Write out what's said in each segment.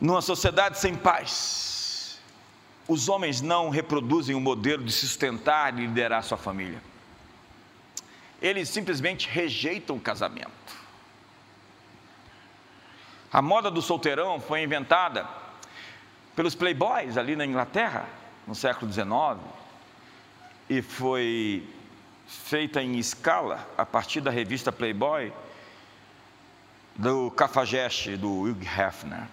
Numa sociedade sem paz, os homens não reproduzem o modelo de sustentar e liderar sua família. Eles simplesmente rejeitam o casamento. A moda do solteirão foi inventada pelos playboys ali na Inglaterra, no século XIX, e foi feita em escala a partir da revista Playboy do Cafajeste, do Hugh Hefner.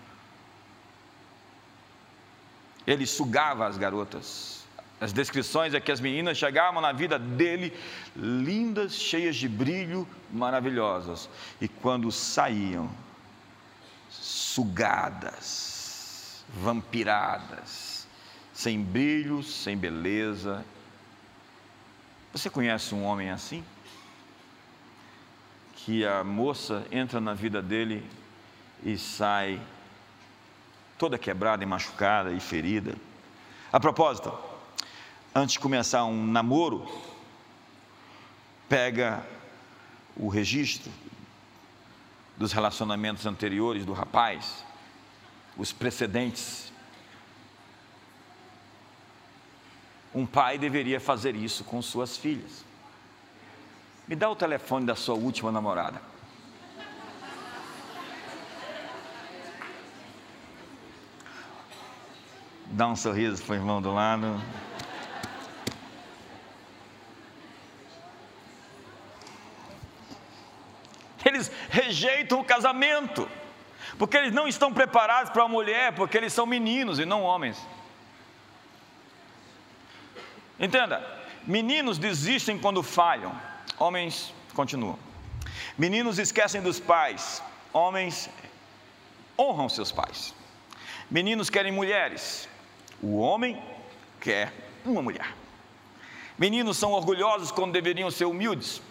Ele sugava as garotas. As descrições é que as meninas chegavam na vida dele lindas, cheias de brilho, maravilhosas. E quando saíam, sugadas, vampiradas, sem brilho, sem beleza. Você conhece um homem assim? Que a moça entra na vida dele e sai toda quebrada e machucada e ferida. A propósito, antes de começar um namoro, pega o registro dos relacionamentos anteriores do rapaz, os precedentes. Um pai deveria fazer isso com suas filhas. Me dá o telefone da sua última namorada. Dá um sorriso para o irmão do lado. Eles rejeitam o casamento, porque eles não estão preparados para a mulher, porque eles são meninos e não homens. Entenda, meninos desistem quando falham, homens continuam. Meninos esquecem dos pais, homens honram seus pais. Meninos querem mulheres, o homem quer uma mulher. Meninos são orgulhosos quando deveriam ser humildes,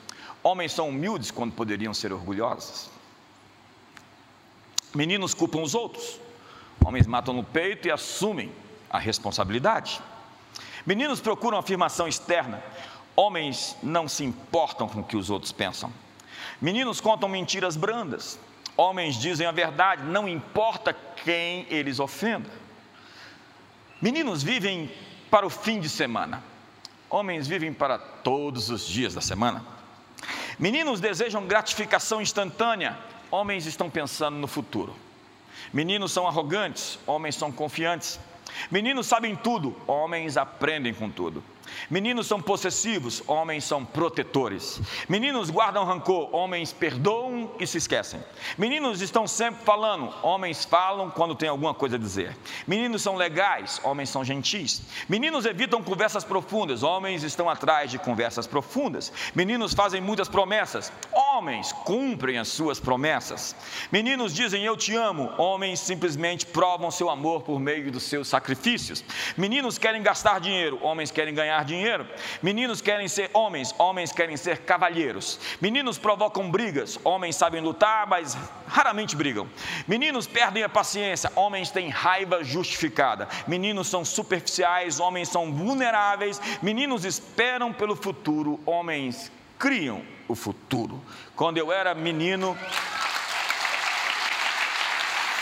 Homens são humildes quando poderiam ser orgulhosos. Meninos culpam os outros. Homens matam no peito e assumem a responsabilidade. Meninos procuram afirmação externa. Homens não se importam com o que os outros pensam. Meninos contam mentiras brandas. Homens dizem a verdade, não importa quem eles ofendam. Meninos vivem para o fim de semana. Homens vivem para todos os dias da semana. Meninos desejam gratificação instantânea, homens estão pensando no futuro. Meninos são arrogantes, homens são confiantes. Meninos sabem tudo, homens aprendem com tudo. Meninos são possessivos, homens são protetores. Meninos guardam rancor, homens perdoam e se esquecem. Meninos estão sempre falando, homens falam quando tem alguma coisa a dizer. Meninos são legais, homens são gentis. Meninos evitam conversas profundas, homens estão atrás de conversas profundas. Meninos fazem muitas promessas, homens cumprem as suas promessas. Meninos dizem eu te amo, homens simplesmente provam seu amor por meio dos seus sacrifícios. Meninos querem gastar dinheiro, homens querem ganhar dinheiro. Meninos querem ser homens, homens querem ser cavalheiros. Meninos provocam brigas, homens sabem lutar, mas raramente brigam. Meninos perdem a paciência, homens têm raiva justificada. Meninos são superficiais, homens são vulneráveis. Meninos esperam pelo futuro, homens criam o futuro. Quando eu era menino,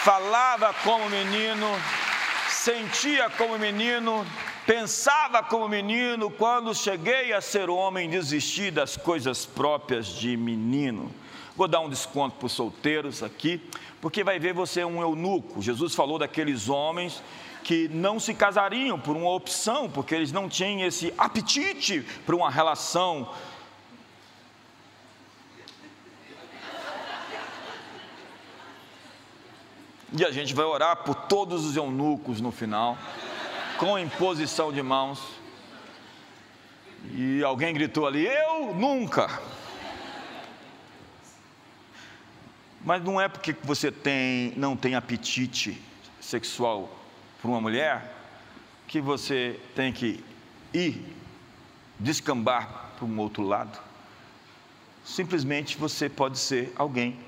falava como menino, sentia como menino, Pensava como menino, quando cheguei a ser homem, desisti das coisas próprias de menino. Vou dar um desconto para os solteiros aqui, porque vai ver você é um eunuco. Jesus falou daqueles homens que não se casariam por uma opção, porque eles não tinham esse apetite para uma relação. E a gente vai orar por todos os eunucos no final com imposição de mãos. E alguém gritou ali: Eu nunca. Mas não é porque você tem, não tem apetite sexual por uma mulher que você tem que ir descambar para um outro lado. Simplesmente você pode ser alguém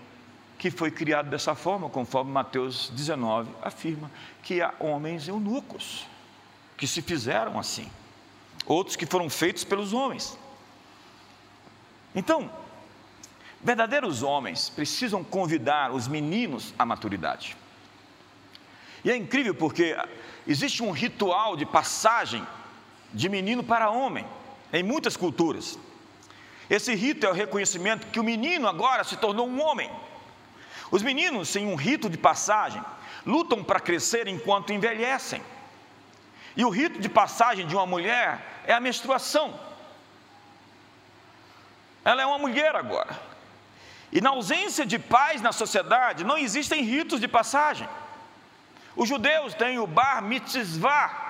que foi criado dessa forma, conforme Mateus 19 afirma, que há homens eunucos que se fizeram assim, outros que foram feitos pelos homens. Então, verdadeiros homens precisam convidar os meninos à maturidade. E é incrível porque existe um ritual de passagem de menino para homem em muitas culturas. Esse rito é o reconhecimento que o menino agora se tornou um homem. Os meninos, sem um rito de passagem, lutam para crescer enquanto envelhecem. E o rito de passagem de uma mulher é a menstruação. Ela é uma mulher agora. E na ausência de paz na sociedade, não existem ritos de passagem. Os judeus têm o bar mitzvah,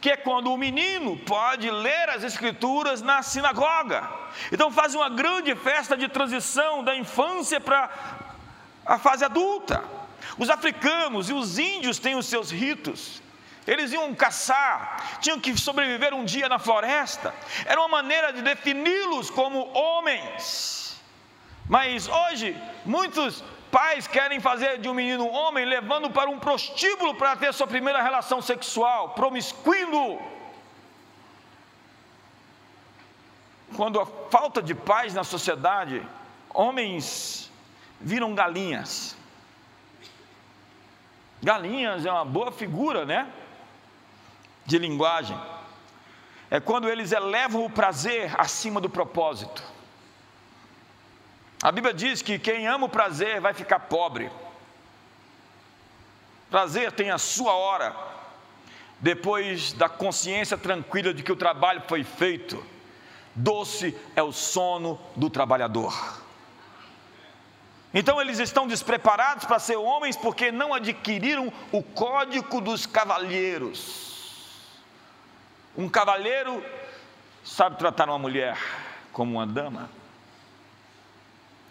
que é quando o menino pode ler as escrituras na sinagoga. Então fazem uma grande festa de transição da infância para a fase adulta. Os africanos e os índios têm os seus ritos. Eles iam caçar, tinham que sobreviver um dia na floresta. Era uma maneira de defini-los como homens. Mas hoje, muitos pais querem fazer de um menino homem, levando para um prostíbulo para ter sua primeira relação sexual, promiscuindo. Quando a falta de paz na sociedade, homens viram galinhas. Galinhas é uma boa figura, né? De linguagem. É quando eles elevam o prazer acima do propósito. A Bíblia diz que quem ama o prazer vai ficar pobre. Prazer tem a sua hora, depois da consciência tranquila de que o trabalho foi feito. Doce é o sono do trabalhador. Então eles estão despreparados para ser homens porque não adquiriram o código dos cavalheiros. Um cavalheiro sabe tratar uma mulher como uma dama.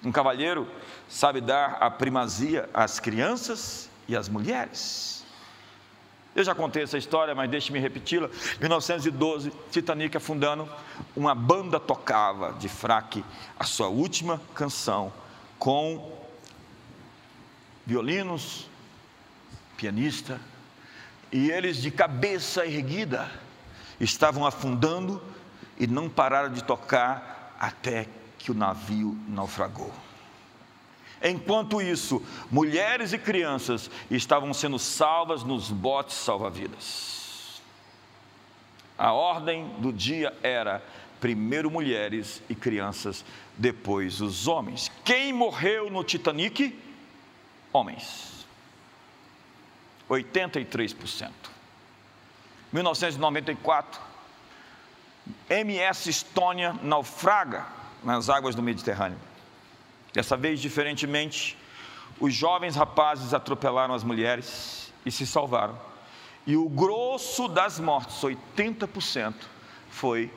Um cavalheiro sabe dar a primazia às crianças e às mulheres. Eu já contei essa história, mas deixe-me repeti-la. 1912, Titanic afundando, uma banda tocava de fraque a sua última canção com violinos, pianista, e eles de cabeça erguida estavam afundando e não pararam de tocar até que o navio naufragou. Enquanto isso, mulheres e crianças estavam sendo salvas nos botes salva-vidas. A ordem do dia era primeiro mulheres e crianças, depois os homens. Quem morreu no Titanic? Homens. 83%. 1994, MS Estônia naufraga nas águas do Mediterrâneo. Dessa vez, diferentemente, os jovens rapazes atropelaram as mulheres e se salvaram. E o grosso das mortes, 80%, foi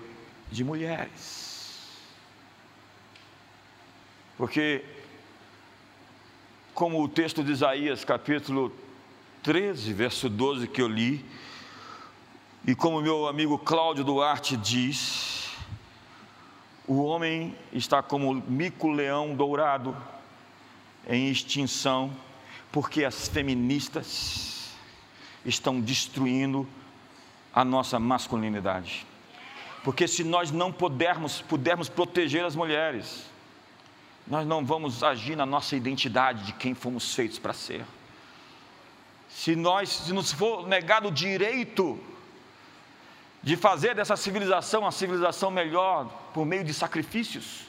de mulheres. Porque, como o texto de Isaías, capítulo 13, verso 12, que eu li, e como meu amigo Cláudio Duarte diz, o homem está como mico-leão dourado, em extinção, porque as feministas estão destruindo a nossa masculinidade. Porque se nós não pudermos, pudermos proteger as mulheres, nós não vamos agir na nossa identidade de quem fomos feitos para ser. Se nós, se nos for negado o direito de fazer dessa civilização uma civilização melhor por meio de sacrifícios,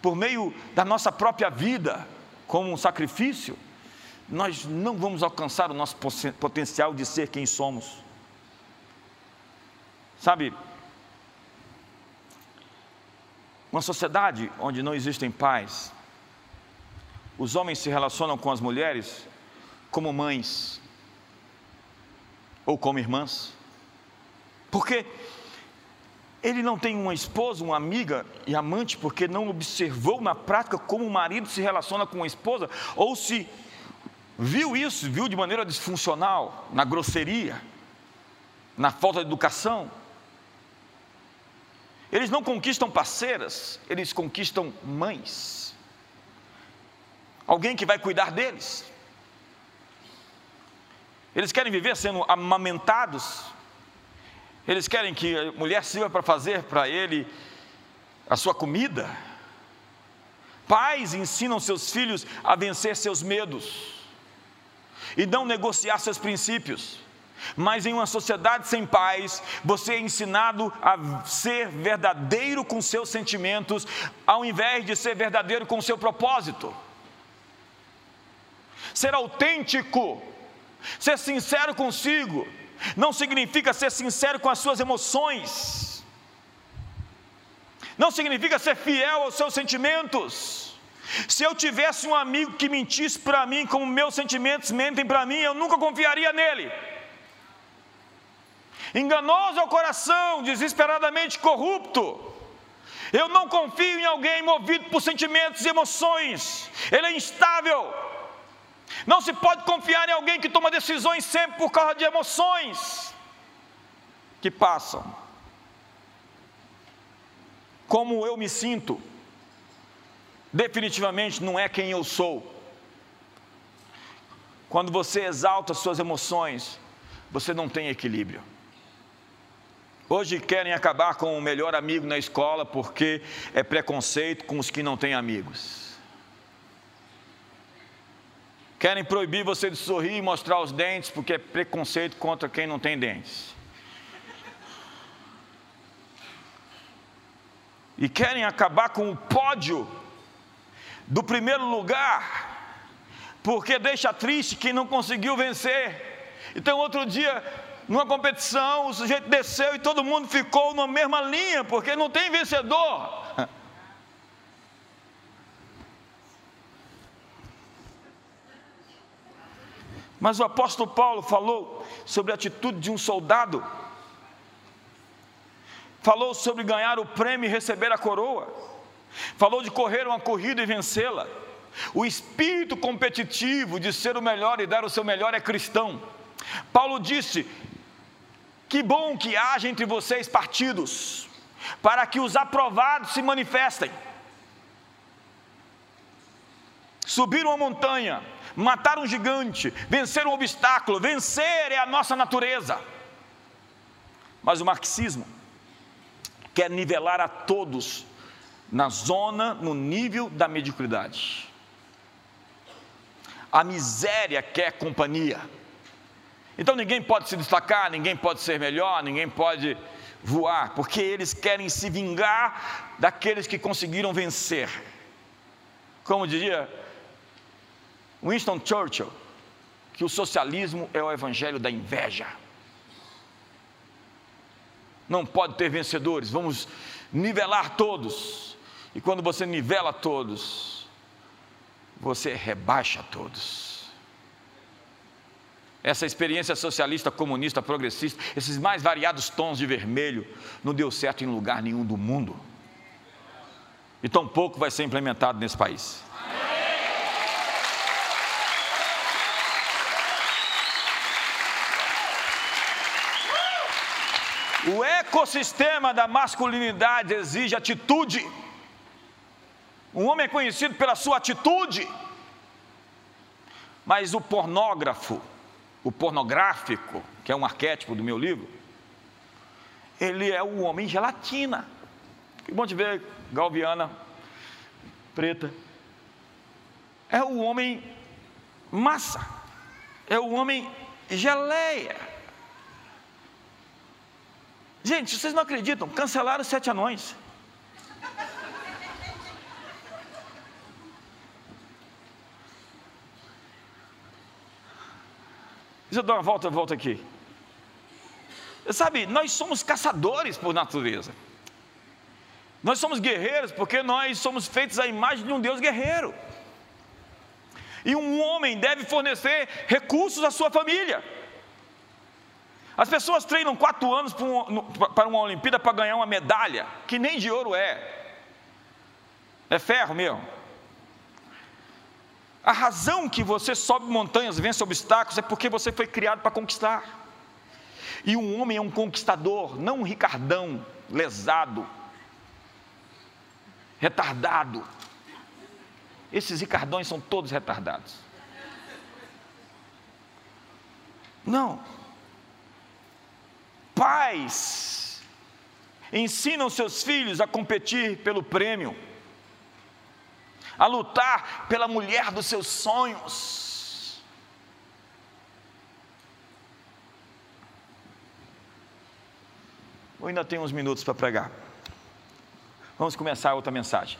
por meio da nossa própria vida como um sacrifício, nós não vamos alcançar o nosso potencial de ser quem somos. Sabe, uma sociedade onde não existem pais, os homens se relacionam com as mulheres como mães ou como irmãs. Porque ele não tem uma esposa, uma amiga e amante, porque não observou na prática como o marido se relaciona com a esposa, ou se viu isso, viu de maneira disfuncional, na grosseria, na falta de educação. Eles não conquistam parceiras, eles conquistam mães. Alguém que vai cuidar deles. Eles querem viver sendo amamentados. Eles querem que a mulher sirva para fazer para ele a sua comida. Pais ensinam seus filhos a vencer seus medos. e não negociar seus princípios. Mas em uma sociedade sem paz, você é ensinado a ser verdadeiro com seus sentimentos, ao invés de ser verdadeiro com seu propósito. Ser autêntico, ser sincero consigo, não significa ser sincero com as suas emoções, não significa ser fiel aos seus sentimentos. Se eu tivesse um amigo que mentisse para mim como meus sentimentos mentem para mim, eu nunca confiaria nele. Enganoso é o coração, desesperadamente corrupto. Eu não confio em alguém movido por sentimentos e emoções, ele é instável. Não se pode confiar em alguém que toma decisões sempre por causa de emoções que passam. Como eu me sinto, definitivamente não é quem eu sou. Quando você exalta suas emoções, você não tem equilíbrio. Hoje querem acabar com o melhor amigo na escola porque é preconceito com os que não têm amigos. Querem proibir você de sorrir e mostrar os dentes porque é preconceito contra quem não tem dentes. E querem acabar com o pódio do primeiro lugar, porque deixa triste quem não conseguiu vencer. Então, outro dia, numa competição, o sujeito desceu e todo mundo ficou na mesma linha, porque não tem vencedor. Mas o apóstolo Paulo falou sobre a atitude de um soldado, falou sobre ganhar o prêmio e receber a coroa, falou de correr uma corrida e vencê-la. O espírito competitivo de ser o melhor e dar o seu melhor é cristão. Paulo disse: que bom que haja entre vocês partidos, para que os aprovados se manifestem. Subir uma montanha, matar um gigante, vencer um obstáculo, vencer é a nossa natureza. Mas o marxismo quer nivelar a todos na zona, no nível da mediocridade. A miséria quer companhia. Então ninguém pode se destacar, ninguém pode ser melhor, ninguém pode voar, porque eles querem se vingar daqueles que conseguiram vencer. Como diria Winston Churchill, que o socialismo é o evangelho da inveja. Não pode ter vencedores, vamos nivelar todos. E quando você nivela todos, você rebaixa todos essa experiência socialista, comunista, progressista, esses mais variados tons de vermelho, não deu certo em lugar nenhum do mundo. E tão pouco vai ser implementado nesse país. O ecossistema da masculinidade exige atitude. Um homem é conhecido pela sua atitude, mas o pornógrafo, o pornográfico, que é um arquétipo do meu livro, ele é o homem gelatina. Que bom te ver, galviana, preta. É o homem massa, é o homem geleia. Gente, vocês não acreditam, cancelaram os sete anões. Deixa eu dar uma volta, volta aqui. Sabe, nós somos caçadores por natureza. Nós somos guerreiros porque nós somos feitos à imagem de um Deus guerreiro. E um homem deve fornecer recursos à sua família. As pessoas treinam quatro anos para uma Olimpíada para ganhar uma medalha, que nem de ouro é. É ferro mesmo. A razão que você sobe montanhas, vence obstáculos, é porque você foi criado para conquistar. E um homem é um conquistador, não um ricardão, lesado, retardado. Esses ricardões são todos retardados. Não. Pais ensinam seus filhos a competir pelo prêmio a lutar pela mulher dos seus sonhos. Eu ainda tenho uns minutos para pregar. Vamos começar outra mensagem.